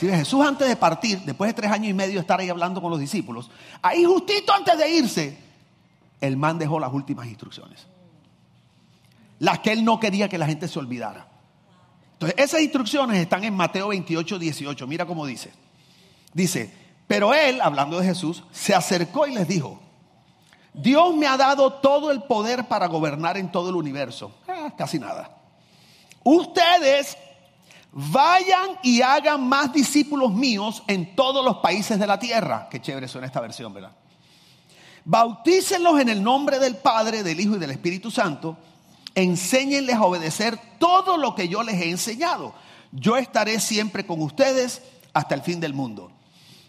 Si Jesús antes de partir, después de tres años y medio de estar ahí hablando con los discípulos, ahí justito antes de irse, el man dejó las últimas instrucciones. Las que él no quería que la gente se olvidara. Entonces, esas instrucciones están en Mateo 28, 18. Mira cómo dice. Dice, pero él, hablando de Jesús, se acercó y les dijo, Dios me ha dado todo el poder para gobernar en todo el universo. Ah, casi nada. Ustedes vayan y hagan más discípulos míos en todos los países de la tierra. Qué chévere suena esta versión, ¿verdad? Bautícenlos en el nombre del Padre, del Hijo y del Espíritu Santo. Enséñenles a obedecer todo lo que yo les he enseñado. Yo estaré siempre con ustedes hasta el fin del mundo.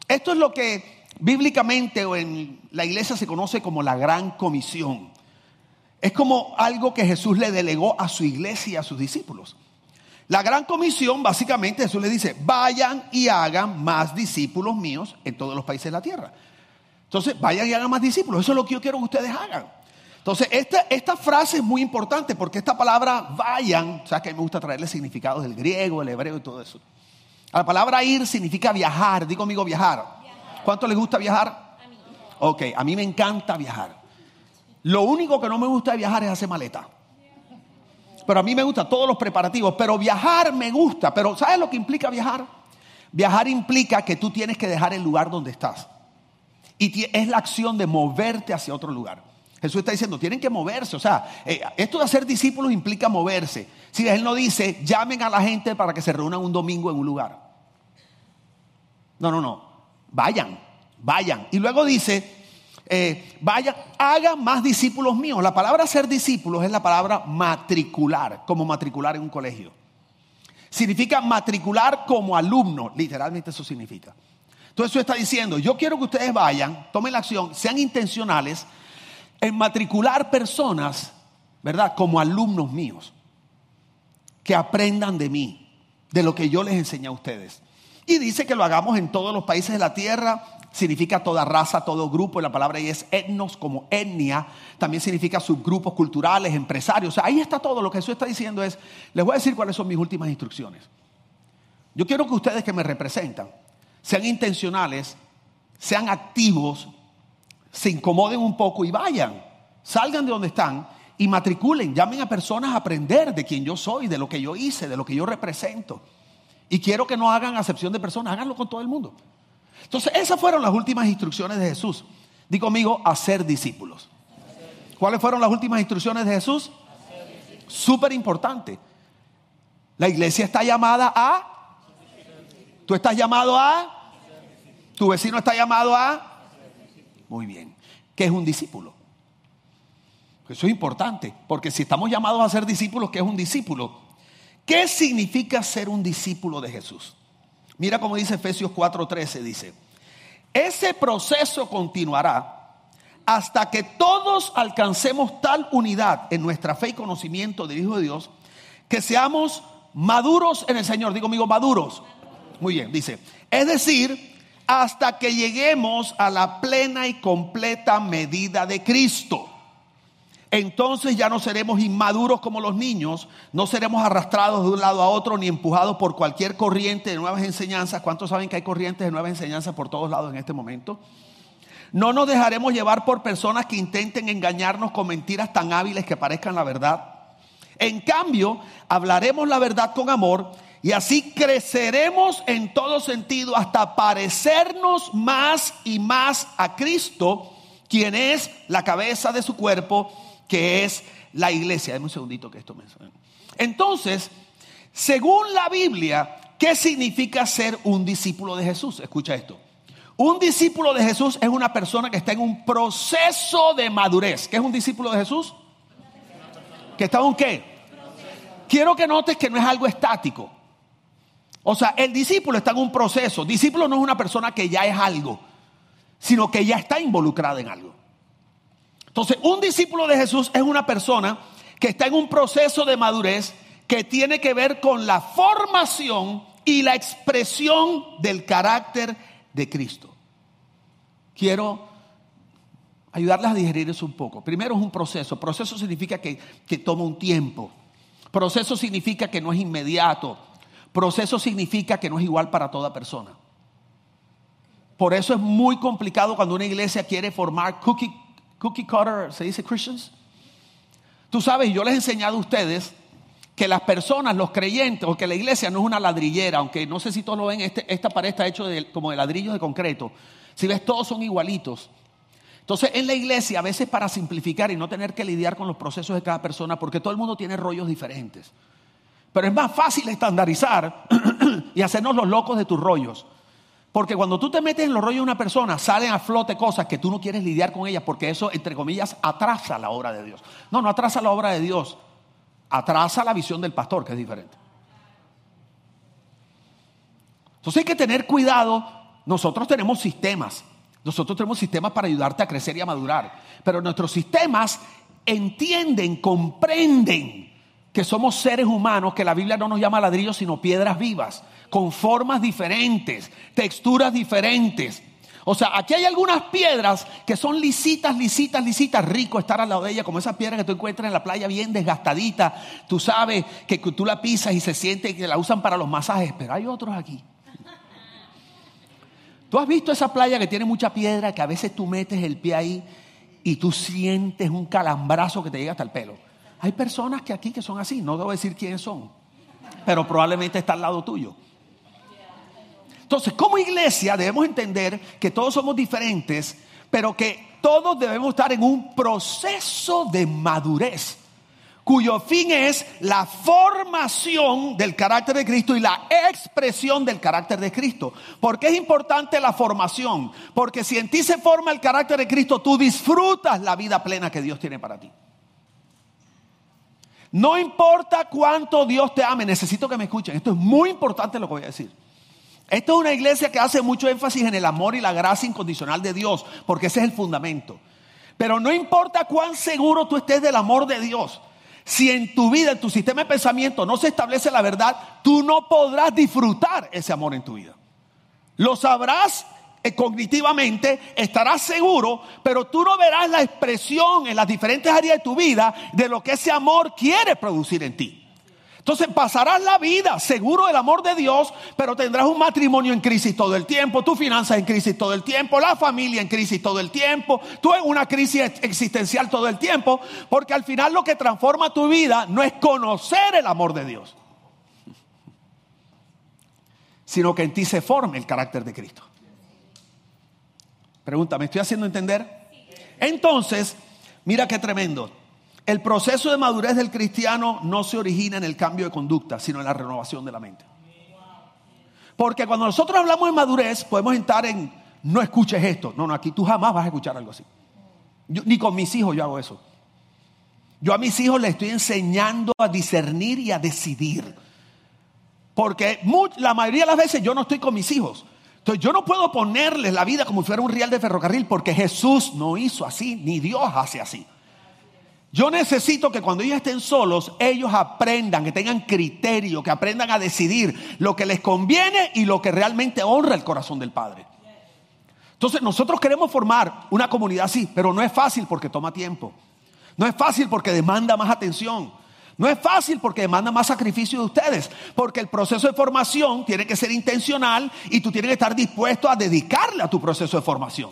Esto es lo que bíblicamente o en la iglesia se conoce como la gran comisión. Es como algo que Jesús le delegó a su iglesia y a sus discípulos. La gran comisión, básicamente, Jesús le dice, vayan y hagan más discípulos míos en todos los países de la tierra. Entonces, vayan y hagan más discípulos. Eso es lo que yo quiero que ustedes hagan. Entonces, esta, esta frase es muy importante porque esta palabra vayan, o sea que me gusta traerle significados del griego, el hebreo y todo eso. La palabra ir significa viajar, digo amigo viajar. ¿Cuánto les gusta viajar? A mí. Ok, a mí me encanta viajar. Lo único que no me gusta de viajar es hacer maleta. Pero a mí me gusta todos los preparativos, pero viajar me gusta. Pero ¿sabes lo que implica viajar? Viajar implica que tú tienes que dejar el lugar donde estás. Y es la acción de moverte hacia otro lugar. Jesús está diciendo, tienen que moverse. O sea, eh, esto de hacer discípulos implica moverse. Si Él no dice, llamen a la gente para que se reúnan un domingo en un lugar. No, no, no. Vayan, vayan. Y luego dice, eh, vayan, hagan más discípulos míos. La palabra ser discípulos es la palabra matricular, como matricular en un colegio. Significa matricular como alumno, literalmente eso significa. Entonces eso está diciendo, yo quiero que ustedes vayan, tomen la acción, sean intencionales en matricular personas, ¿verdad? Como alumnos míos, que aprendan de mí, de lo que yo les enseñé a ustedes. Y dice que lo hagamos en todos los países de la tierra, significa toda raza, todo grupo, y la palabra ahí es etnos como etnia, también significa subgrupos culturales, empresarios, o sea, ahí está todo, lo que Jesús está diciendo es, les voy a decir cuáles son mis últimas instrucciones. Yo quiero que ustedes que me representan sean intencionales, sean activos, se incomoden un poco y vayan, salgan de donde están y matriculen, llamen a personas a aprender de quién yo soy, de lo que yo hice, de lo que yo represento. Y quiero que no hagan acepción de personas, háganlo con todo el mundo. Entonces, esas fueron las últimas instrucciones de Jesús. Digo conmigo, hacer discípulos. ¿Cuáles fueron las últimas instrucciones de Jesús? Súper importante. La iglesia está llamada a... Tú estás llamado a... Tu vecino está llamado a... Muy bien. ¿Qué es un discípulo? Eso es importante, porque si estamos llamados a ser discípulos, ¿qué es un discípulo? ¿Qué significa ser un discípulo de Jesús? Mira cómo dice Efesios 4:13, dice, ese proceso continuará hasta que todos alcancemos tal unidad en nuestra fe y conocimiento del Hijo de Dios, que seamos maduros en el Señor. Digo, amigo, maduros. Muy bien, dice, es decir, hasta que lleguemos a la plena y completa medida de Cristo entonces ya no seremos inmaduros como los niños, no seremos arrastrados de un lado a otro ni empujados por cualquier corriente de nuevas enseñanzas. ¿Cuántos saben que hay corrientes de nuevas enseñanzas por todos lados en este momento? No nos dejaremos llevar por personas que intenten engañarnos con mentiras tan hábiles que parezcan la verdad. En cambio, hablaremos la verdad con amor y así creceremos en todo sentido hasta parecernos más y más a Cristo, quien es la cabeza de su cuerpo que es la iglesia. Dame un segundito que esto me suena. Entonces, según la Biblia, ¿qué significa ser un discípulo de Jesús? Escucha esto. Un discípulo de Jesús es una persona que está en un proceso de madurez. ¿Qué es un discípulo de Jesús? ¿Que está en un qué? Quiero que notes que no es algo estático. O sea, el discípulo está en un proceso. Discípulo no es una persona que ya es algo, sino que ya está involucrada en algo. Entonces, un discípulo de Jesús es una persona que está en un proceso de madurez que tiene que ver con la formación y la expresión del carácter de Cristo. Quiero ayudarles a digerir eso un poco. Primero es un proceso. Proceso significa que, que toma un tiempo. Proceso significa que no es inmediato. Proceso significa que no es igual para toda persona. Por eso es muy complicado cuando una iglesia quiere formar cookie, cookie cutter, ¿se dice Christians? Tú sabes, yo les he enseñado a ustedes que las personas, los creyentes, o que la iglesia no es una ladrillera, aunque no sé si todos lo ven, este, esta pared está hecho como de ladrillos de concreto. Si ves, todos son igualitos. Entonces, en la iglesia, a veces para simplificar y no tener que lidiar con los procesos de cada persona, porque todo el mundo tiene rollos diferentes. Pero es más fácil estandarizar y hacernos los locos de tus rollos. Porque cuando tú te metes en los rollos de una persona, salen a flote cosas que tú no quieres lidiar con ellas, porque eso, entre comillas, atrasa la obra de Dios. No, no atrasa la obra de Dios, atrasa la visión del pastor, que es diferente. Entonces hay que tener cuidado. Nosotros tenemos sistemas. Nosotros tenemos sistemas para ayudarte a crecer y a madurar. Pero nuestros sistemas entienden, comprenden que somos seres humanos, que la Biblia no nos llama ladrillos, sino piedras vivas, con formas diferentes, texturas diferentes. O sea, aquí hay algunas piedras que son lisitas, lisitas, lisitas. Rico estar al lado de ella, como esa piedra que tú encuentras en la playa bien desgastadita. Tú sabes que tú la pisas y se siente que la usan para los masajes, pero hay otros aquí. Tú has visto esa playa que tiene mucha piedra, que a veces tú metes el pie ahí y tú sientes un calambrazo que te llega hasta el pelo. Hay personas que aquí que son así, no debo decir quiénes son, pero probablemente está al lado tuyo. Entonces, como iglesia debemos entender que todos somos diferentes, pero que todos debemos estar en un proceso de madurez, cuyo fin es la formación del carácter de Cristo y la expresión del carácter de Cristo. ¿Por qué es importante la formación? Porque si en ti se forma el carácter de Cristo, tú disfrutas la vida plena que Dios tiene para ti. No importa cuánto Dios te ame, necesito que me escuchen. Esto es muy importante lo que voy a decir. Esto es una iglesia que hace mucho énfasis en el amor y la gracia incondicional de Dios, porque ese es el fundamento. Pero no importa cuán seguro tú estés del amor de Dios, si en tu vida, en tu sistema de pensamiento no se establece la verdad, tú no podrás disfrutar ese amor en tu vida. Lo sabrás eh, cognitivamente, estarás seguro, pero tú no verás la expresión en las diferentes áreas de tu vida de lo que ese amor quiere producir en ti. Entonces pasarás la vida seguro del amor de Dios, pero tendrás un matrimonio en crisis todo el tiempo, tu finanzas en crisis todo el tiempo, la familia en crisis todo el tiempo, tú en una crisis existencial todo el tiempo, porque al final lo que transforma tu vida no es conocer el amor de Dios, sino que en ti se forme el carácter de Cristo. Pregunta, ¿me estoy haciendo entender? Entonces, mira qué tremendo. El proceso de madurez del cristiano no se origina en el cambio de conducta, sino en la renovación de la mente. Porque cuando nosotros hablamos de madurez, podemos entrar en, no escuches esto. No, no, aquí tú jamás vas a escuchar algo así. ni con mis hijos yo hago eso. Yo a mis hijos les estoy enseñando a discernir y a decidir. Porque la mayoría de las veces yo no estoy con mis hijos. Entonces yo no puedo ponerles la vida como si fuera un real de ferrocarril porque Jesús no hizo así, ni Dios hace así. Yo necesito que cuando ellos estén solos, ellos aprendan, que tengan criterio, que aprendan a decidir lo que les conviene y lo que realmente honra el corazón del Padre. Entonces nosotros queremos formar una comunidad así, pero no es fácil porque toma tiempo. No es fácil porque demanda más atención. No es fácil porque demanda más sacrificio de ustedes, porque el proceso de formación tiene que ser intencional y tú tienes que estar dispuesto a dedicarle a tu proceso de formación.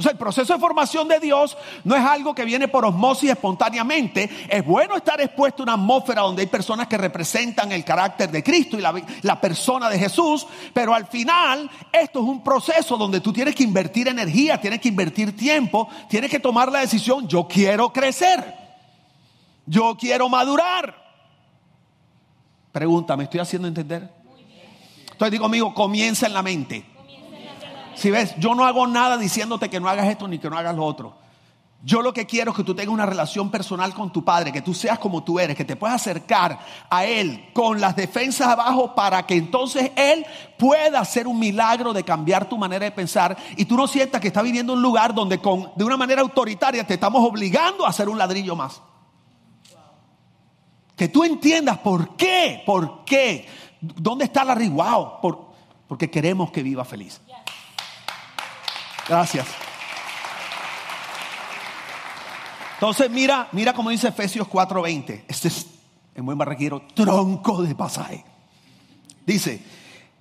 O sea, el proceso de formación de Dios no es algo que viene por osmosis espontáneamente. Es bueno estar expuesto a una atmósfera donde hay personas que representan el carácter de Cristo y la, la, persona de Jesús, pero al final esto es un proceso donde tú tienes que invertir energía, tienes que invertir tiempo, tienes que tomar la decisión, yo quiero crecer. Yo quiero madurar. Pregunta, ¿me estoy haciendo entender? Entonces digo, amigo, comienza en la mente. Si ves, yo no hago nada diciéndote que no hagas esto ni que no hagas lo otro. Yo lo que quiero es que tú tengas una relación personal con tu padre, que tú seas como tú eres, que te puedas acercar a él con las defensas abajo para que entonces él pueda hacer un milagro de cambiar tu manera de pensar y tú no sientas que estás viviendo en un lugar donde con, de una manera autoritaria te estamos obligando a hacer un ladrillo más. Que tú entiendas por qué, por qué, dónde está la riguao, por, porque queremos que viva feliz. Gracias. Entonces mira, mira como dice Efesios 4:20. Este es, en buen barraquero, tronco de pasaje. Dice,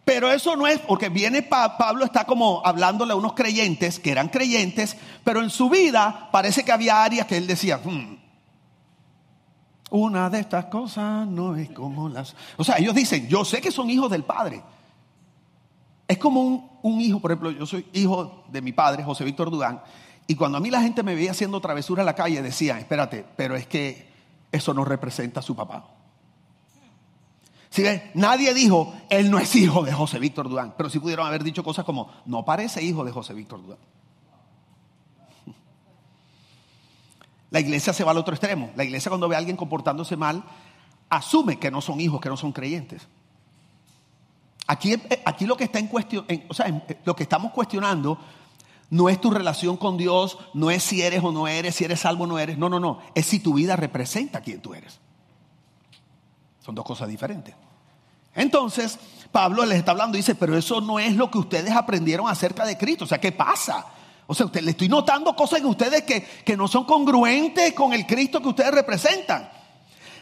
pero eso no es, porque viene Pablo, está como hablándole a unos creyentes que eran creyentes, pero en su vida parece que había áreas que él decía, hmm, una de estas cosas no es como las... O sea, ellos dicen, yo sé que son hijos del Padre. Es como un, hijo, por ejemplo, yo soy hijo de mi padre, José Víctor Dugán, y cuando a mí la gente me veía haciendo travesura en la calle, decía, espérate, pero es que eso no representa a su papá. Nadie dijo, él no es hijo de José Víctor Durán, pero sí pudieron haber dicho cosas como, no parece hijo de José Víctor Durán. La iglesia se va al otro extremo. La iglesia cuando ve a alguien comportándose mal, asume que no son hijos, que no son creyentes. Aquí, aquí lo que está en cuestión, o sea, lo que estamos cuestionando no es tu relación con Dios, no es si eres o no eres, si eres salvo o no eres. No, no, no. Es si tu vida representa a quien tú eres. Son dos cosas diferentes. Entonces, Pablo les está hablando y dice, pero eso no es lo que ustedes aprendieron acerca de Cristo. O sea, ¿qué pasa? O sea, usted, le estoy notando cosas en ustedes que, que no son congruentes con el Cristo que ustedes representan.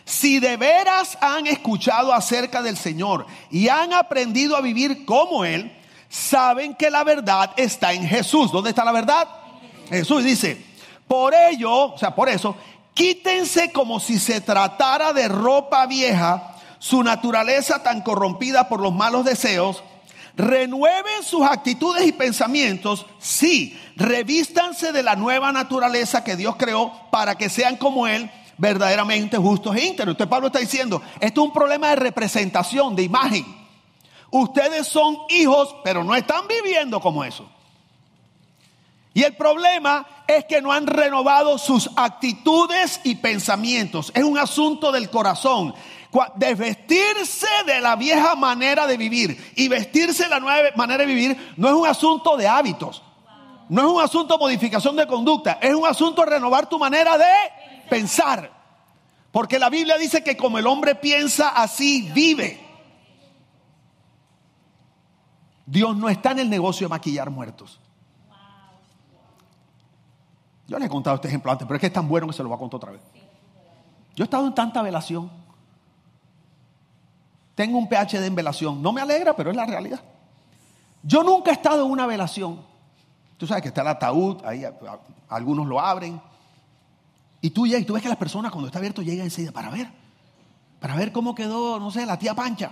Si de veras han escuchado acerca del Señor y han aprendido a vivir como Él, saben que la verdad está en Jesús. ¿Dónde está la verdad? Jesús dice, por ello, o sea, por eso, Quítense como si se tratara de ropa vieja, su naturaleza tan corrompida por los malos deseos. Renueven sus actitudes y pensamientos. Sí, revístanse de la nueva naturaleza que Dios creó para que sean como Él, verdaderamente justos e íntegros. Usted Pablo está diciendo, esto es un problema de representación, de imagen. Ustedes son hijos, pero no están viviendo como eso. Y el problema es que no han renovado sus actitudes y pensamientos. Es un asunto del corazón. Desvestirse de la vieja manera de vivir y vestirse de la nueva manera de vivir no es un asunto de hábitos. No es un asunto de modificación de conducta. Es un asunto de renovar tu manera de pensar. Porque la Biblia dice que como el hombre piensa, así vive. Dios no está en el negocio de maquillar muertos. Yo les he contado este ejemplo antes, pero es que es tan bueno que se lo voy a contar otra vez. Yo he estado en tanta velación. Tengo un PhD en velación. No me alegra, pero es la realidad. Yo nunca he estado en una velación. Tú sabes que está el ataúd, ahí algunos lo abren. Y tú llegas y tú ves que las personas cuando está abierto llegan enseguida para ver. Para ver cómo quedó, no sé, la tía Pancha.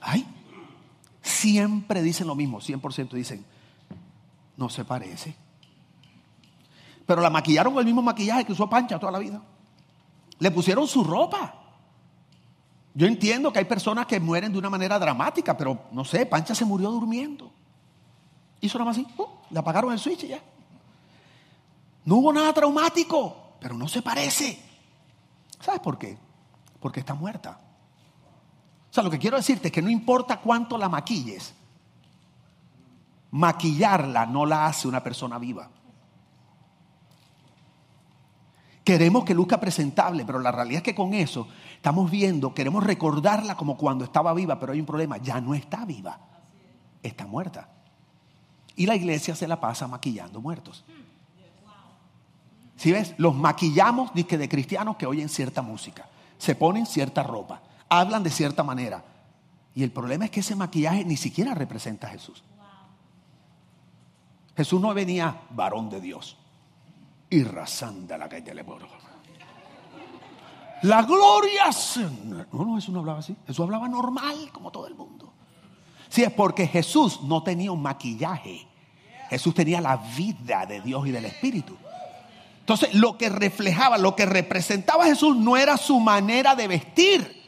Ay, siempre dicen lo mismo, 100% dicen, no se parece. Pero la maquillaron con el mismo maquillaje que usó Pancha toda la vida. Le pusieron su ropa. Yo entiendo que hay personas que mueren de una manera dramática, pero no sé, Pancha se murió durmiendo. Hizo nada más así, le apagaron el switch y ya. No hubo nada traumático, pero no se parece. ¿Sabes por qué? Porque está muerta. O sea, lo que quiero decirte es que no importa cuánto la maquilles, maquillarla no la hace una persona viva. Queremos que luzca presentable, pero la realidad es que con eso estamos viendo, queremos recordarla como cuando estaba viva, pero hay un problema, ya no está viva, está muerta. Y la iglesia se la pasa maquillando muertos. Si ves, los maquillamos de, de cristianos que oyen cierta música, se ponen cierta ropa, hablan de cierta manera. Y el problema es que ese maquillaje ni siquiera representa a Jesús. Jesús no venía varón de Dios y rasanda la calle le La gloria. No, no, Jesús no hablaba así. Jesús hablaba normal, como todo el mundo. Sí, es porque Jesús no tenía un maquillaje. Jesús tenía la vida de Dios y del Espíritu. Entonces, lo que reflejaba, lo que representaba a Jesús no era su manera de vestir.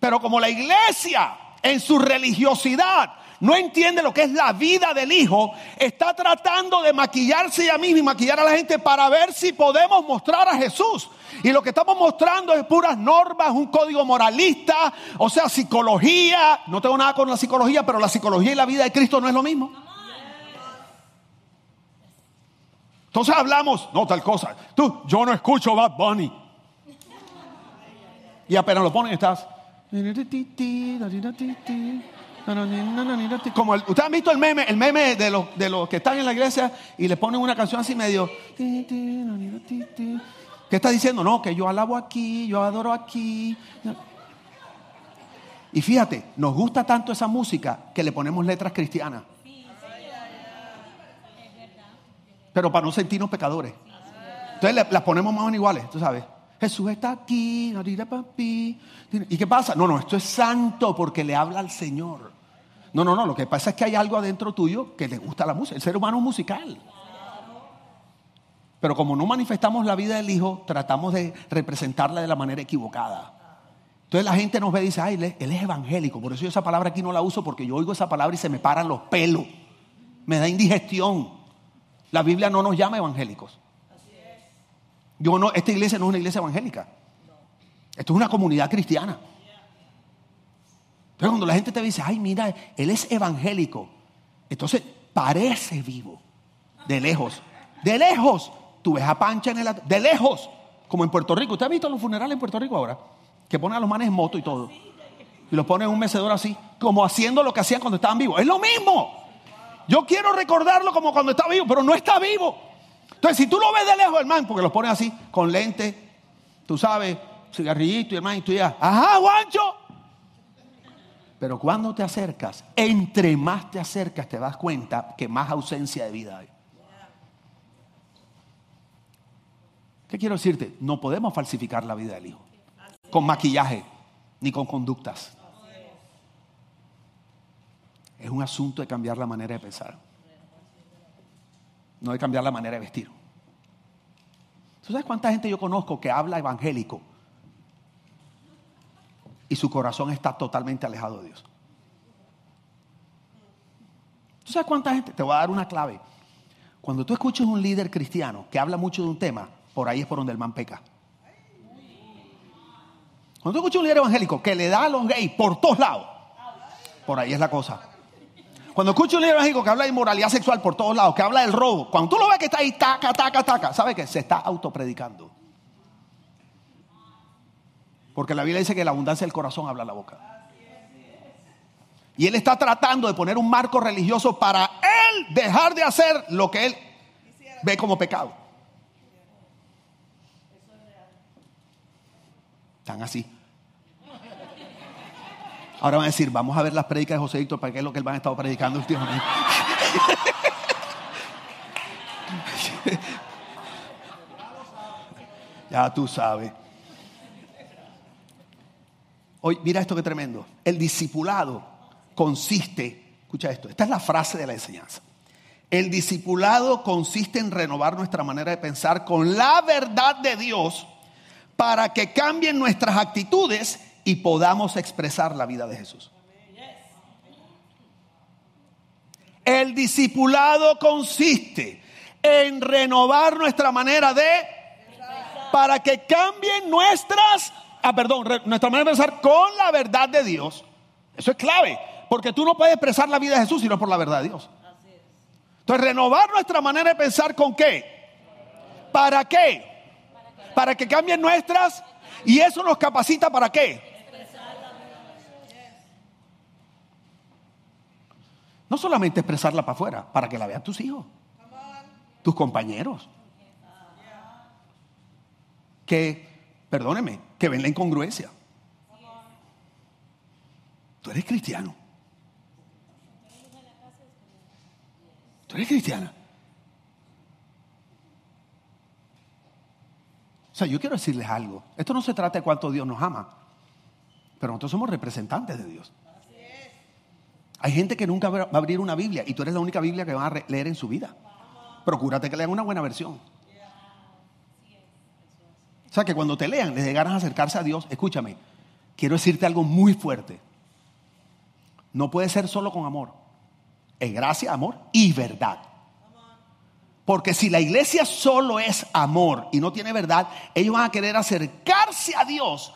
Pero como la iglesia, en su religiosidad, no entiende lo que es la vida del hijo, está tratando de maquillarse a mí y maquillar a la gente para ver si podemos mostrar a Jesús. Y lo que estamos mostrando es puras normas, un código moralista, o sea, psicología. No tengo nada con la psicología, pero la psicología y la vida de Cristo no es lo mismo. Entonces hablamos, no tal cosa. Tú, yo no escucho Bad Bunny. Y apenas lo ponen, estás. Como ustedes han visto el meme, el meme de los, de los que están en la iglesia y le ponen una canción así medio. ¿Qué está diciendo? No, que yo alabo aquí, yo adoro aquí. Y fíjate, nos gusta tanto esa música que le ponemos letras cristianas. Pero para no sentirnos pecadores. Entonces las ponemos más o menos iguales, tú sabes. Jesús está aquí, papi. ¿Y qué pasa? No, no, esto es santo porque le habla al Señor. No, no, no, lo que pasa es que hay algo adentro tuyo que le gusta la música. El ser humano es musical. Pero como no manifestamos la vida del Hijo, tratamos de representarla de la manera equivocada. Entonces la gente nos ve y dice, ay, él es evangélico. Por eso yo esa palabra aquí no la uso porque yo oigo esa palabra y se me paran los pelos. Me da indigestión. La Biblia no nos llama evangélicos. Yo no, esta iglesia no es una iglesia evangélica. Esto es una comunidad cristiana. Pero cuando la gente te dice, ay, mira, él es evangélico, entonces parece vivo. De lejos. De lejos. Tú ves a Pancha en el. De lejos. Como en Puerto Rico. ¿Usted ha visto los funerales en Puerto Rico ahora? Que ponen a los manes en moto y todo. Y los ponen en un mecedor así. Como haciendo lo que hacían cuando estaban vivos. Es lo mismo. Yo quiero recordarlo como cuando está vivo, pero no está vivo. Entonces, si tú lo ves de lejos, hermano, porque los pones así, con lente, tú sabes, cigarrillito hermano, y tú ya, ajá, guancho. Pero cuando te acercas, entre más te acercas, te das cuenta que más ausencia de vida hay. ¿Qué quiero decirte? No podemos falsificar la vida del hijo con maquillaje ni con conductas. Es un asunto de cambiar la manera de pensar no de cambiar la manera de vestir. ¿Tú sabes cuánta gente yo conozco que habla evangélico y su corazón está totalmente alejado de Dios? ¿Tú sabes cuánta gente? Te voy a dar una clave. Cuando tú escuchas un líder cristiano que habla mucho de un tema, por ahí es por donde el man peca. Cuando tú escuchas un líder evangélico que le da a los gays por todos lados, por ahí es la cosa. Cuando escucho un libro mágico que habla de inmoralidad sexual por todos lados, que habla del robo, cuando tú lo ves que está ahí, taca, taca, taca, ¿sabe qué? Se está autopredicando. Porque la Biblia dice que la abundancia del corazón habla la boca. Y él está tratando de poner un marco religioso para él dejar de hacer lo que él ve como pecado. Están así. Ahora van a decir, vamos a ver las predicas de José Víctor para qué es lo que él va a estar predicando últimamente. ya tú sabes. Hoy, mira esto que tremendo. El discipulado consiste, escucha esto, esta es la frase de la enseñanza. El discipulado consiste en renovar nuestra manera de pensar con la verdad de Dios para que cambien nuestras actitudes y podamos expresar la vida de Jesús. El discipulado consiste en renovar nuestra manera de para que cambien nuestras, ah, perdón, nuestra manera de pensar con la verdad de Dios. Eso es clave, porque tú no puedes expresar la vida de Jesús sino por la verdad de Dios. Entonces, renovar nuestra manera de pensar con qué? ¿Para qué? Para que cambien nuestras y eso nos capacita para qué? No solamente expresarla para afuera, para que la vean tus hijos, tus compañeros. Que, perdóneme, que ven la incongruencia. Tú eres cristiano. Tú eres cristiana. O sea, yo quiero decirles algo. Esto no se trata de cuánto Dios nos ama, pero nosotros somos representantes de Dios. Hay gente que nunca va a abrir una Biblia y tú eres la única Biblia que van a leer en su vida. Procúrate que lean una buena versión. O sea, que cuando te lean, les dé a acercarse a Dios. Escúchame, quiero decirte algo muy fuerte. No puede ser solo con amor. Es gracia, amor y verdad. Porque si la iglesia solo es amor y no tiene verdad, ellos van a querer acercarse a Dios,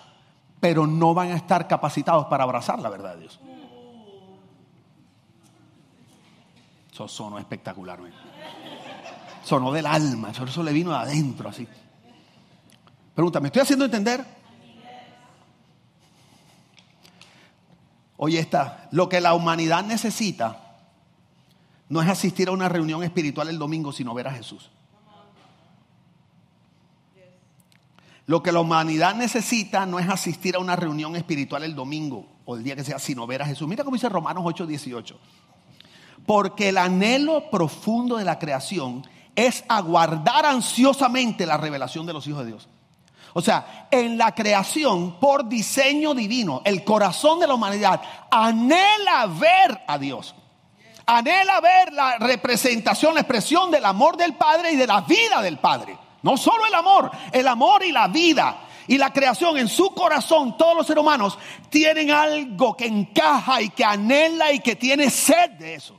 pero no van a estar capacitados para abrazar la verdad de Dios. Eso sonó espectacularmente. Sonó del alma, eso le vino de adentro así. Pregunta, ¿me estoy haciendo entender? Oye, está, lo que la humanidad necesita no es asistir a una reunión espiritual el domingo, sino ver a Jesús. Lo que la humanidad necesita no es asistir a una reunión espiritual el domingo, o el día que sea, si no ver a Jesús. Mira cómo dice Romanos 8, 18. Porque el anhelo profundo de la creación es aguardar ansiosamente la revelación de los hijos de Dios. O sea, en la creación, por diseño divino, el corazón de la humanidad anhela ver a Dios. Anhela ver la representación, la expresión del amor del Padre y de la vida del Padre. No solo el amor, el amor y la vida y la creación en su corazón, todos los seres humanos tienen algo que encaja y que anhela y que tiene sed de eso.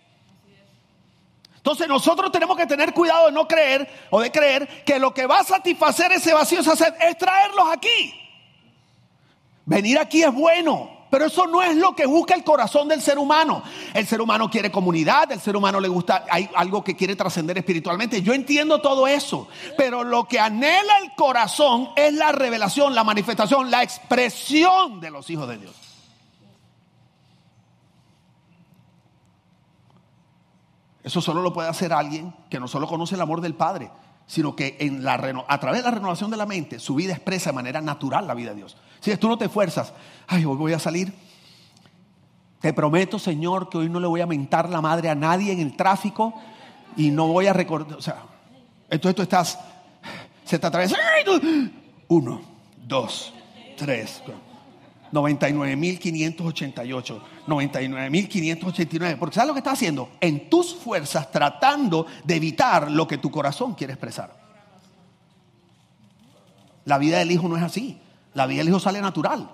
Entonces nosotros tenemos que tener cuidado de no creer o de creer que lo que va a satisfacer ese vacío, esa es traerlos aquí. Venir aquí es bueno, pero eso no es lo que busca el corazón del ser humano. El ser humano quiere comunidad, el ser humano le gusta, hay algo que quiere trascender espiritualmente. Yo entiendo todo eso, pero lo que anhela el corazón es la revelación, la manifestación, la expresión de los hijos de Dios. Eso solo lo puede hacer alguien que no solo conoce el amor del Padre, sino que en la a través de la renovación de la mente, su vida expresa de manera natural la vida de Dios. Si tú no te esfuerzas, ay, hoy voy a salir. Te prometo, Señor, que hoy no le voy a mentar la madre a nadie en el tráfico y no voy a recordar. O sea, entonces tú estás, se te atraviesa. Uno, dos, tres. 99.588, 99.589. Porque ¿sabes lo que está haciendo? En tus fuerzas tratando de evitar lo que tu corazón quiere expresar. La vida del hijo no es así. La vida del hijo sale natural.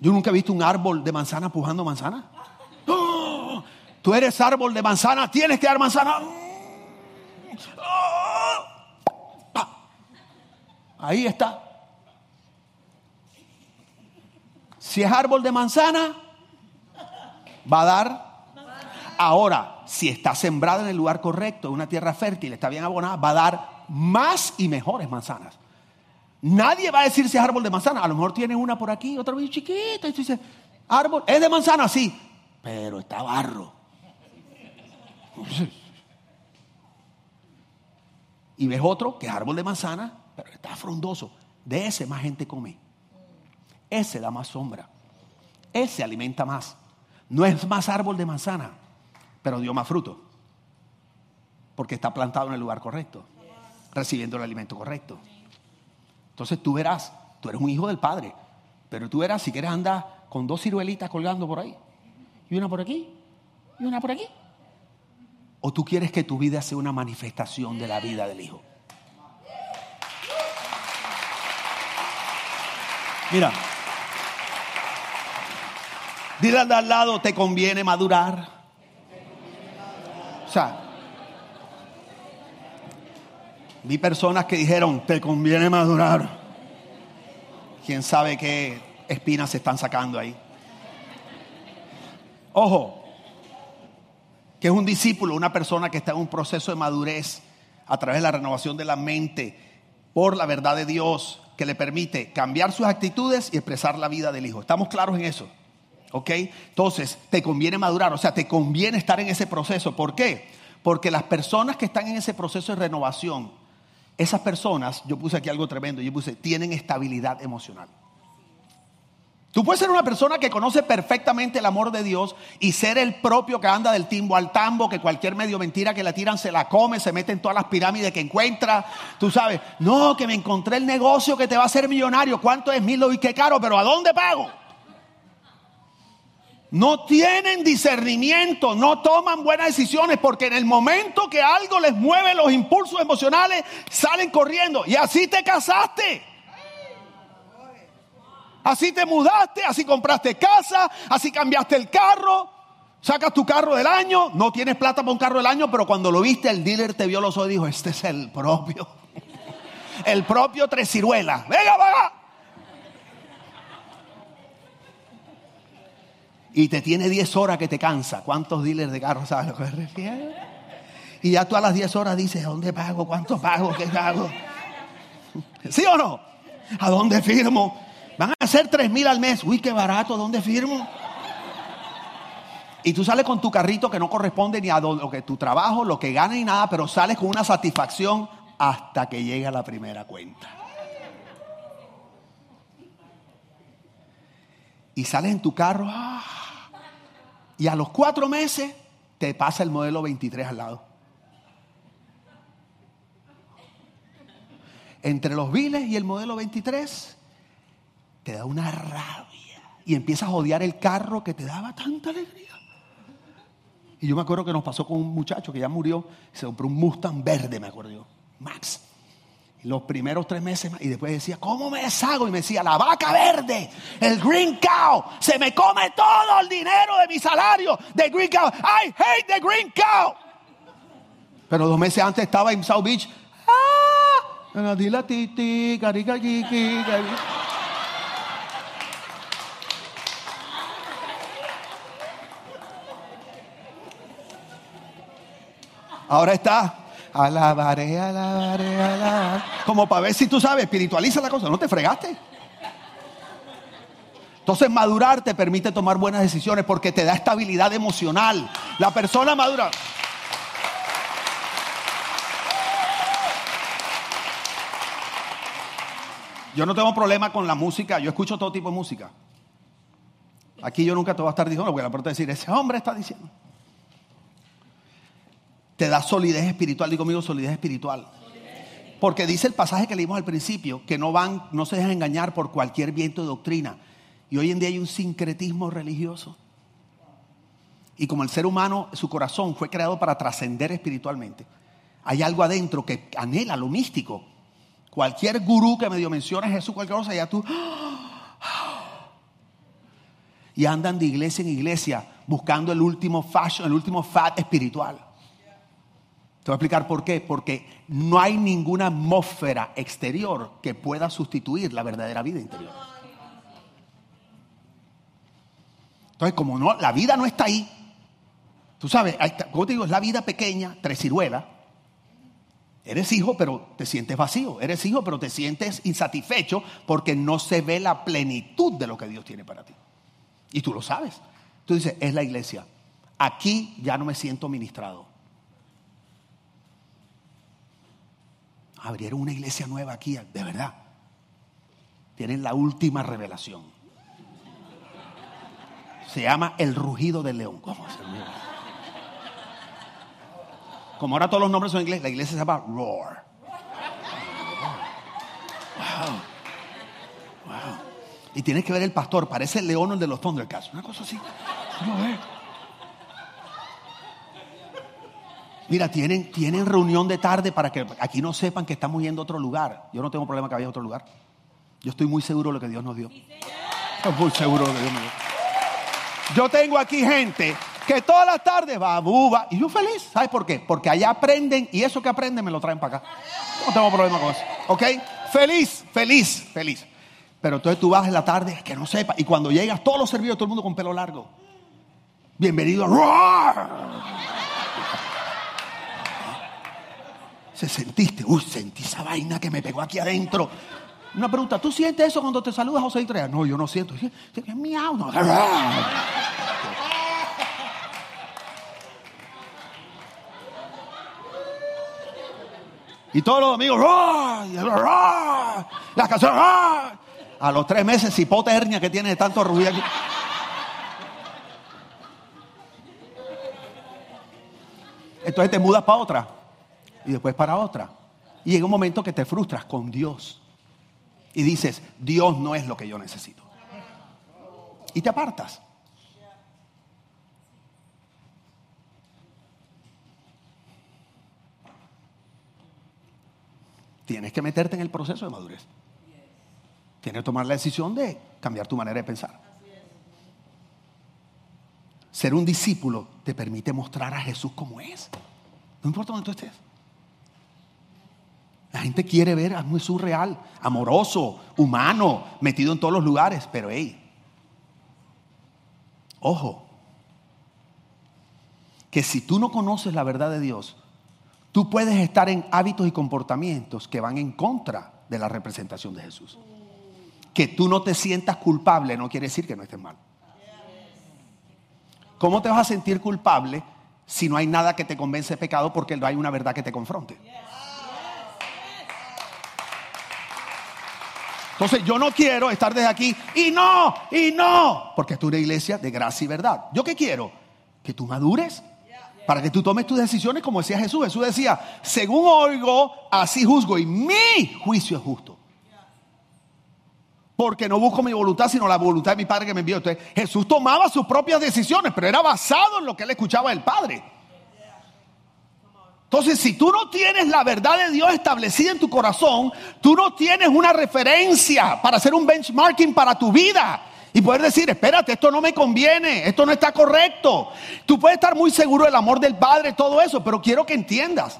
Yo nunca he visto un árbol de manzana pujando manzana. ¡Oh! Tú eres árbol de manzana, tienes que dar manzana. ¡Oh! Ahí está. Si es árbol de manzana, va a dar. Ahora, si está sembrado en el lugar correcto, en una tierra fértil, está bien abonada, va a dar más y mejores manzanas. Nadie va a decir si es árbol de manzana. A lo mejor tiene una por aquí, otra vez chiquita. Y dice, árbol, es de manzana, sí, pero está barro. Y ves otro que es árbol de manzana, pero está frondoso. De ese más gente come. Ese da más sombra. Ese alimenta más. No es más árbol de manzana, pero dio más fruto. Porque está plantado en el lugar correcto, recibiendo el alimento correcto. Entonces tú verás, tú eres un hijo del Padre, pero tú verás si quieres andar con dos ciruelitas colgando por ahí, y una por aquí, y una por aquí. O tú quieres que tu vida sea una manifestación de la vida del Hijo. Mira, Dile al de al lado, te conviene madurar. O sea, vi personas que dijeron, te conviene madurar. Quién sabe qué espinas se están sacando ahí. Ojo, que es un discípulo, una persona que está en un proceso de madurez a través de la renovación de la mente por la verdad de Dios que le permite cambiar sus actitudes y expresar la vida del Hijo. ¿Estamos claros en eso? ¿Ok? Entonces, te conviene madurar, o sea, te conviene estar en ese proceso. ¿Por qué? Porque las personas que están en ese proceso de renovación, esas personas, yo puse aquí algo tremendo, yo puse, tienen estabilidad emocional. Tú puedes ser una persona que conoce perfectamente el amor de Dios y ser el propio que anda del timbo al tambo, que cualquier medio mentira que le tiran se la come, se mete en todas las pirámides que encuentra. Tú sabes, no, que me encontré el negocio que te va a hacer millonario. ¿Cuánto es mil y qué caro? Pero ¿a dónde pago? No tienen discernimiento, no toman buenas decisiones porque en el momento que algo les mueve los impulsos emocionales, salen corriendo. Y así te casaste. Así te mudaste, así compraste casa, así cambiaste el carro. Sacas tu carro del año, no tienes plata para un carro del año, pero cuando lo viste, el dealer te vio los ojos y dijo: Este es el propio. El propio Tres Ciruelas. Venga, venga. Y te tiene 10 horas que te cansa. ¿Cuántos dealers de carros sabes lo que refiere? Y ya tú a las 10 horas dices, ¿a dónde pago? ¿Cuánto pago? ¿Qué pago? ¿Sí o no? ¿A dónde firmo? Van a ser 3 mil al mes. Uy, qué barato, ¿a dónde firmo? Y tú sales con tu carrito que no corresponde ni a lo que tu trabajo, lo que ganas ni nada, pero sales con una satisfacción hasta que llega la primera cuenta. Y sales en tu carro ¡ah! y a los cuatro meses te pasa el modelo 23 al lado. Entre los viles y el modelo 23 te da una rabia y empiezas a odiar el carro que te daba tanta alegría. Y yo me acuerdo que nos pasó con un muchacho que ya murió, se compró un Mustang verde, me acuerdo yo, Max. Los primeros tres meses y después decía, ¿cómo me deshago? Y me decía, la vaca verde, el green cow, se me come todo el dinero de mi salario de green cow. I hate the green cow. Pero dos meses antes estaba en South Beach. Ah, Ahora está. Alabaré, alabaré, alabaré. Como para ver si tú sabes, espiritualiza la cosa. No te fregaste. Entonces madurar te permite tomar buenas decisiones porque te da estabilidad emocional. La persona madura. Yo no tengo problema con la música, yo escucho todo tipo de música. Aquí yo nunca te voy a estar diciendo, porque la puerta decir, ese hombre está diciendo te da solidez espiritual. Digo conmigo, solidez espiritual. Porque dice el pasaje que leímos al principio, que no van, no se dejan engañar por cualquier viento de doctrina. Y hoy en día hay un sincretismo religioso. Y como el ser humano, su corazón fue creado para trascender espiritualmente, hay algo adentro que anhela lo místico. Cualquier gurú que medio mencione Jesús, cualquier cosa, ya tú. Y andan de iglesia en iglesia buscando el último fashion, el último fat espiritual. Te voy a explicar por qué. Porque no hay ninguna atmósfera exterior que pueda sustituir la verdadera vida interior. Entonces, como no, la vida no está ahí, tú sabes, como te digo, es la vida pequeña, tres ciruelas. Eres hijo, pero te sientes vacío. Eres hijo, pero te sientes insatisfecho porque no se ve la plenitud de lo que Dios tiene para ti. Y tú lo sabes. Tú dices, es la iglesia. Aquí ya no me siento ministrado. Abrieron una iglesia nueva aquí, de verdad. Tienen la última revelación. Se llama el rugido del león. Como ahora todos los nombres son en inglés, la iglesia se llama Roar. Wow. Wow. Y tienes que ver el pastor, parece el león de los Thundercats. Una cosa así. Mira, tienen, tienen reunión de tarde para que aquí no sepan que estamos yendo a otro lugar. Yo no tengo problema que vaya a otro lugar. Yo estoy muy seguro de lo que Dios nos dio. Estoy muy seguro de lo que Dios nos dio. Yo tengo aquí gente que todas las tardes va a buba y yo feliz. ¿Sabes por qué? Porque allá aprenden y eso que aprenden me lo traen para acá. No tengo problema con eso. ¿Ok? Feliz, feliz, feliz. Pero entonces tú vas en la tarde que no sepa. Y cuando llegas, todos los servidos, todo el mundo con pelo largo. Bienvenido a Roar. Se sentiste, uy, sentí esa vaina que me pegó aquí adentro. Una pregunta, ¿tú sientes eso cuando te saludas José Itrea? No, yo no siento. Es miau, no. Y todos los amigos, las canciones, a los tres meses, hipoternia que tiene de tanto ruido aquí. Entonces te mudas para otra y después para otra. Y llega un momento que te frustras con Dios. Y dices, Dios no es lo que yo necesito. Y te apartas. Tienes que meterte en el proceso de madurez. Tienes que tomar la decisión de cambiar tu manera de pensar. Ser un discípulo te permite mostrar a Jesús como es. No importa dónde tú estés. La gente quiere ver a un Jesús real, amoroso, humano, metido en todos los lugares. Pero hey, ojo, que si tú no conoces la verdad de Dios, tú puedes estar en hábitos y comportamientos que van en contra de la representación de Jesús. Que tú no te sientas culpable no quiere decir que no estés mal. ¿Cómo te vas a sentir culpable si no hay nada que te convence de pecado porque no hay una verdad que te confronte? Entonces yo no quiero estar desde aquí y no, y no, porque es una iglesia de gracia y verdad. ¿Yo qué quiero? Que tú madures para que tú tomes tus decisiones como decía Jesús. Jesús decía, según oigo, así juzgo y mi juicio es justo. Porque no busco mi voluntad, sino la voluntad de mi Padre que me envió. Entonces Jesús tomaba sus propias decisiones, pero era basado en lo que él escuchaba del Padre. Entonces, si tú no tienes la verdad de Dios establecida en tu corazón, tú no tienes una referencia para hacer un benchmarking para tu vida y poder decir, espérate, esto no me conviene, esto no está correcto. Tú puedes estar muy seguro del amor del Padre, todo eso, pero quiero que entiendas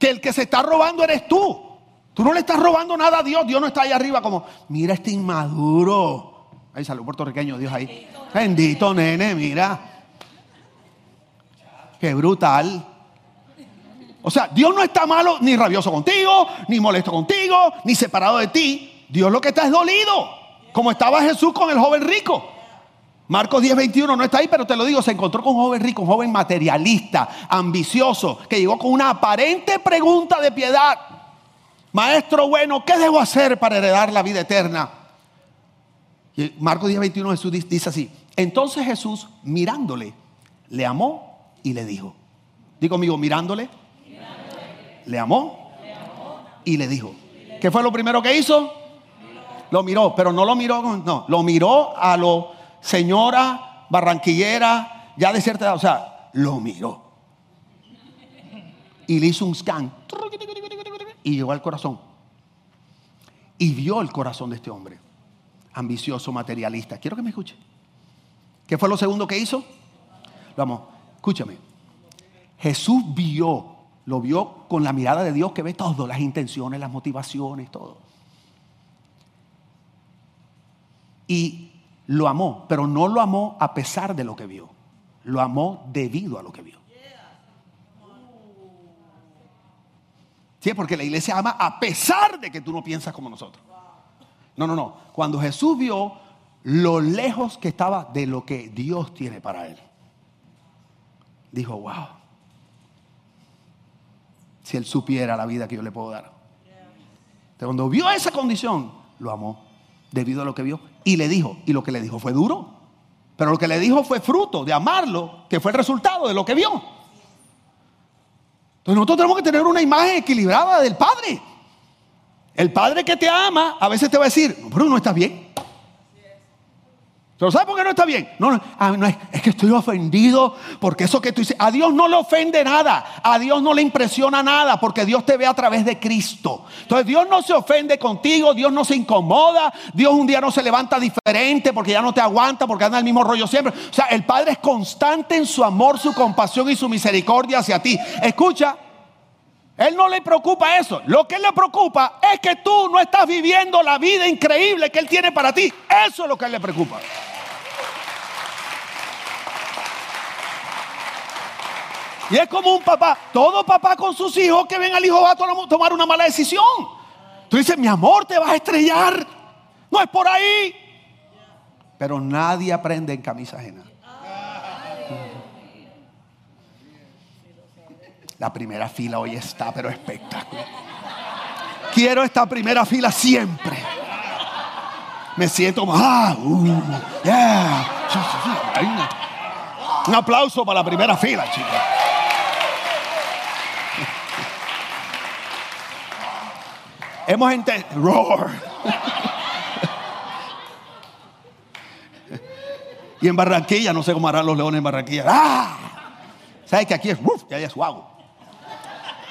que el que se está robando eres tú. Tú no le estás robando nada a Dios, Dios no está ahí arriba como, mira este inmaduro. Ahí salió puertorriqueño Dios ahí. Bendito nene, mira. Qué brutal. O sea, Dios no está malo ni rabioso contigo, ni molesto contigo, ni separado de ti. Dios lo que está es dolido, como estaba Jesús con el joven rico. Marcos 10, 21 no está ahí, pero te lo digo, se encontró con un joven rico, un joven materialista, ambicioso, que llegó con una aparente pregunta de piedad. Maestro bueno, ¿qué debo hacer para heredar la vida eterna? Y Marcos 10, 21 Jesús dice así. Entonces Jesús, mirándole, le amó y le dijo. Digo conmigo, mirándole le amó y le dijo. ¿Qué fue lo primero que hizo? Lo miró, pero no lo miró, no, lo miró a lo señora barranquillera, ya de cierta edad, o sea, lo miró. Y le hizo un scan y llegó al corazón. Y vio el corazón de este hombre, ambicioso, materialista. Quiero que me escuche. ¿Qué fue lo segundo que hizo? Vamos, escúchame. Jesús vio lo vio con la mirada de Dios que ve todo, las intenciones, las motivaciones, todo. Y lo amó, pero no lo amó a pesar de lo que vio. Lo amó debido a lo que vio. Sí, porque la iglesia ama a pesar de que tú no piensas como nosotros. No, no, no. Cuando Jesús vio lo lejos que estaba de lo que Dios tiene para él, dijo, wow si él supiera la vida que yo le puedo dar. cuando vio esa condición, lo amó debido a lo que vio y le dijo, y lo que le dijo fue duro, pero lo que le dijo fue fruto de amarlo, que fue el resultado de lo que vio. Entonces nosotros tenemos que tener una imagen equilibrada del Padre. El Padre que te ama a veces te va a decir, pero no estás bien. ¿Pero sabe por qué no está bien? No, ah, no, es, es, que estoy ofendido porque eso que tú dices, a Dios no le ofende nada, a Dios no le impresiona nada porque Dios te ve a través de Cristo. Entonces Dios no se ofende contigo, Dios no se incomoda, Dios un día no se levanta diferente porque ya no te aguanta, porque anda el mismo rollo siempre. O sea, el Padre es constante en su amor, su compasión y su misericordia hacia ti. Escucha, él no le preocupa eso. Lo que le preocupa es que tú no estás viviendo la vida increíble que Él tiene para ti. Eso es lo que a Él le preocupa. Y es como un papá. Todo papá con sus hijos que ven al hijo va a tomar una mala decisión. Tú dices, mi amor, te vas a estrellar. No es por ahí. Pero nadie aprende en camisa ajena. La primera fila hoy está, pero espectacular. Quiero esta primera fila siempre. Me siento más. Ah, uh, Un aplauso para la primera fila, chicos. Hemos entendido. Roar. y en Barranquilla, no sé cómo harán los leones en Barranquilla. ¡Ah! ¿Sabes que aquí es uf, y allá es guau?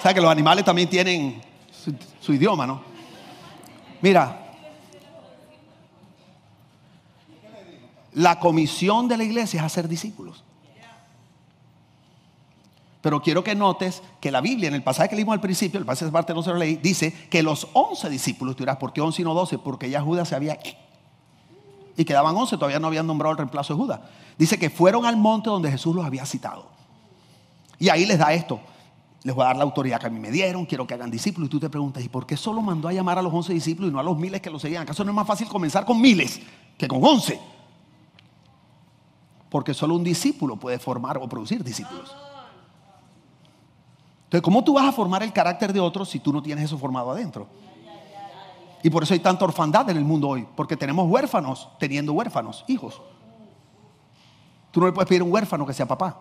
¿Sabes que los animales también tienen su, su idioma, no? Mira, la comisión de la iglesia es hacer discípulos. Pero quiero que notes que la Biblia, en el pasaje que leímos al principio, el pasaje de parte no se lo leí, dice que los 11 discípulos, tú dirás, ¿por qué 11 y no 12? Porque ya Judas se había... Y quedaban 11, todavía no habían nombrado el reemplazo de Judas. Dice que fueron al monte donde Jesús los había citado. Y ahí les da esto. Les voy a dar la autoridad que a mí me dieron, quiero que hagan discípulos. Y tú te preguntas, ¿y por qué solo mandó a llamar a los 11 discípulos y no a los miles que lo seguían? ¿Acaso no es más fácil comenzar con miles que con 11? Porque solo un discípulo puede formar o producir discípulos. Entonces, ¿cómo tú vas a formar el carácter de otros si tú no tienes eso formado adentro? Y por eso hay tanta orfandad en el mundo hoy, porque tenemos huérfanos teniendo huérfanos, hijos. Tú no le puedes pedir a un huérfano que sea papá,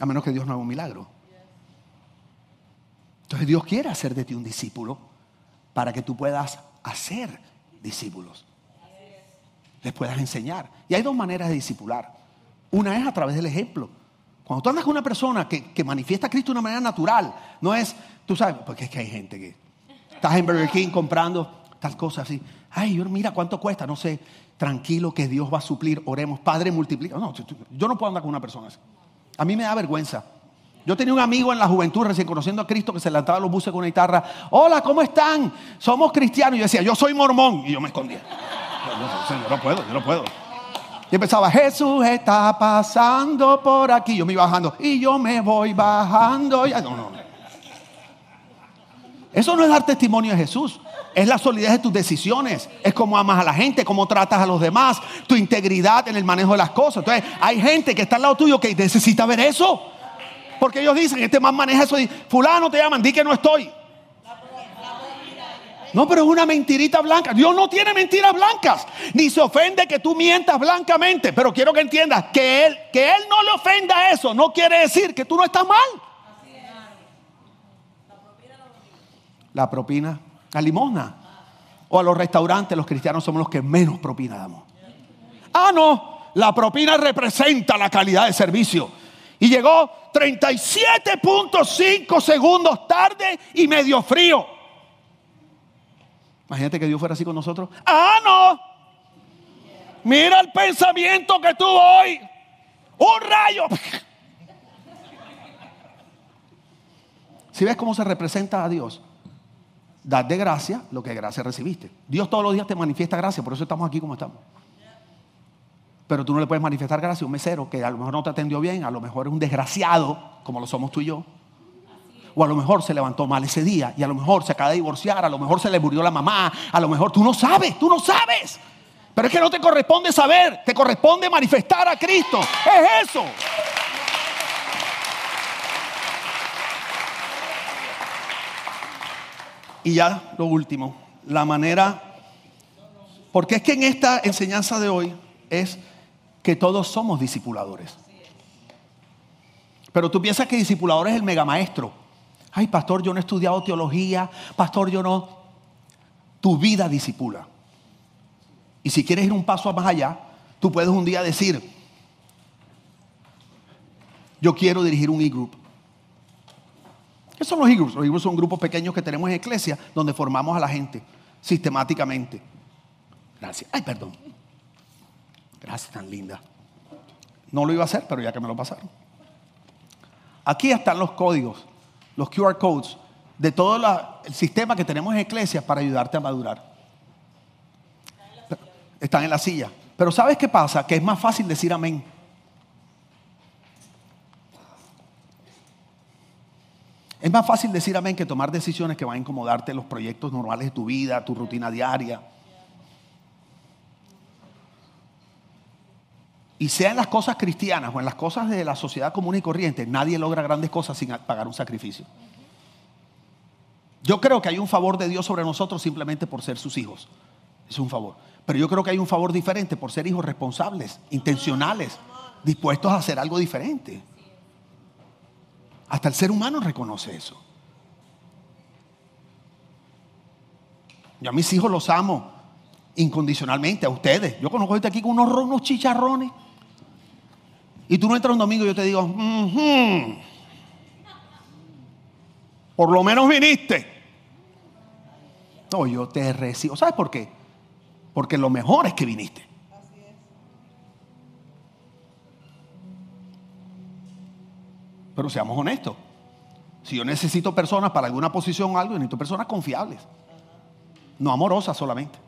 a menos que Dios no haga un milagro. Entonces Dios quiere hacer de ti un discípulo para que tú puedas hacer discípulos. Les puedas enseñar. Y hay dos maneras de discipular. Una es a través del ejemplo. Cuando tú andas con una persona que, que manifiesta a Cristo de una manera natural, no es, tú sabes, porque es que hay gente que estás en Burger King comprando tal cosa así. Ay, mira cuánto cuesta, no sé, tranquilo que Dios va a suplir, oremos, Padre multiplica. No, yo no puedo andar con una persona así. A mí me da vergüenza. Yo tenía un amigo en la juventud, recién conociendo a Cristo, que se levantaba los buses con una guitarra. Hola, ¿cómo están? Somos cristianos. Y yo decía, yo soy mormón. Y yo me escondía. Yo, no puedo, yo no puedo. Y empezaba, Jesús está pasando por aquí. Yo me iba bajando. Y yo me voy bajando. Ya, no, no. Eso no es dar testimonio de Jesús. Es la solidez de tus decisiones. Es cómo amas a la gente, cómo tratas a los demás, tu integridad en el manejo de las cosas. Entonces, hay gente que está al lado tuyo que necesita ver eso. Porque ellos dicen, este man maneja eso. Y, Fulano te llaman, di que no estoy. No, pero es una mentirita blanca. Dios no tiene mentiras blancas. Ni se ofende que tú mientas blancamente. Pero quiero que entiendas que él, que él no le ofenda eso. No quiere decir que tú no estás mal. La propina, la limosna. O a los restaurantes, los cristianos somos los que menos propina damos. Ah, no. La propina representa la calidad de servicio. Y llegó 37.5 segundos tarde y medio frío. Imagínate que Dios fuera así con nosotros. Ah, no. Mira el pensamiento que tuvo hoy. Un rayo. Si ves cómo se representa a Dios, dad de gracia lo que gracia recibiste. Dios todos los días te manifiesta gracia, por eso estamos aquí como estamos. Pero tú no le puedes manifestar gracia a un mesero que a lo mejor no te atendió bien, a lo mejor es un desgraciado, como lo somos tú y yo. O a lo mejor se levantó mal ese día y a lo mejor se acaba de divorciar, a lo mejor se le murió la mamá, a lo mejor tú no sabes, tú no sabes. Pero es que no te corresponde saber, te corresponde manifestar a Cristo. Es eso. Y ya lo último, la manera, porque es que en esta enseñanza de hoy es que todos somos discipuladores. Pero tú piensas que discipulador es el megamaestro. Ay, pastor, yo no he estudiado teología. Pastor, yo no. Tu vida disipula. Y si quieres ir un paso más allá, tú puedes un día decir, yo quiero dirigir un e-group. ¿Qué son los e-groups? Los e-groups son grupos pequeños que tenemos en iglesia donde formamos a la gente sistemáticamente. Gracias. Ay, perdón. Gracias, tan linda. No lo iba a hacer, pero ya que me lo pasaron. Aquí están los códigos, los QR codes de todo el sistema que tenemos en iglesia para ayudarte a madurar. Están en la silla. Pero ¿sabes qué pasa? Que es más fácil decir amén. Es más fácil decir amén que tomar decisiones que van a incomodarte los proyectos normales de tu vida, tu rutina diaria. Y sea en las cosas cristianas o en las cosas de la sociedad común y corriente, nadie logra grandes cosas sin pagar un sacrificio. Yo creo que hay un favor de Dios sobre nosotros simplemente por ser sus hijos. Es un favor. Pero yo creo que hay un favor diferente por ser hijos responsables, intencionales, dispuestos a hacer algo diferente. Hasta el ser humano reconoce eso. Yo a mis hijos los amo incondicionalmente, a ustedes. Yo conozco gente aquí con unos, unos chicharrones. Y tú no entras un domingo y yo te digo, por lo menos viniste. No, yo te recibo. ¿Sabes por qué? Porque lo mejor es que viniste. Pero seamos honestos. Si yo necesito personas para alguna posición o algo, necesito personas confiables. No amorosas solamente.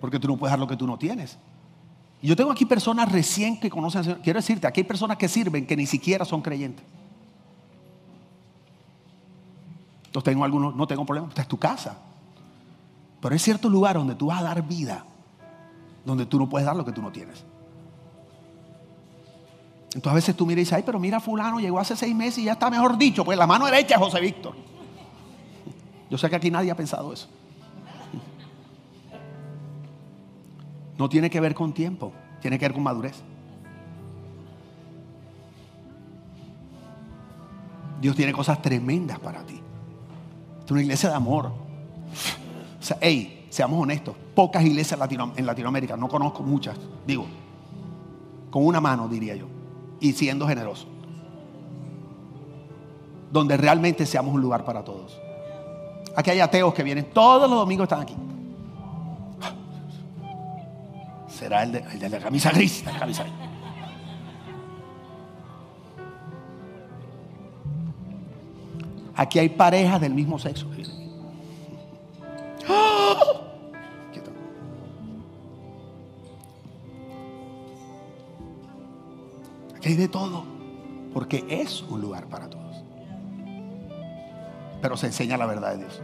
Porque tú no puedes dar lo que tú no tienes. Y yo tengo aquí personas recién que conocen al Señor. Quiero decirte, aquí hay personas que sirven que ni siquiera son creyentes. Entonces tengo algunos, no tengo problema, esta es tu casa. Pero hay cierto lugar donde tú vas a dar vida, donde tú no puedes dar lo que tú no tienes. Entonces a veces tú miras y dices, ay, pero mira fulano, llegó hace seis meses y ya está mejor dicho, pues la mano derecha es José Víctor. Yo sé que aquí nadie ha pensado eso. No tiene que ver con tiempo, tiene que ver con madurez. Dios tiene cosas tremendas para ti. Es una iglesia de amor. O sea, hey, seamos honestos, pocas iglesias en Latinoamérica, no conozco muchas, digo, con una mano diría yo, y siendo generoso. Donde realmente seamos un lugar para todos. Aquí hay ateos que vienen, todos los domingos están aquí. Será el de, la camisa gris, la camisa Aquí hay parejas del mismo sexo. Aquí hay de todo. Porque es un lugar para todos. Pero se enseña la verdad de Dios.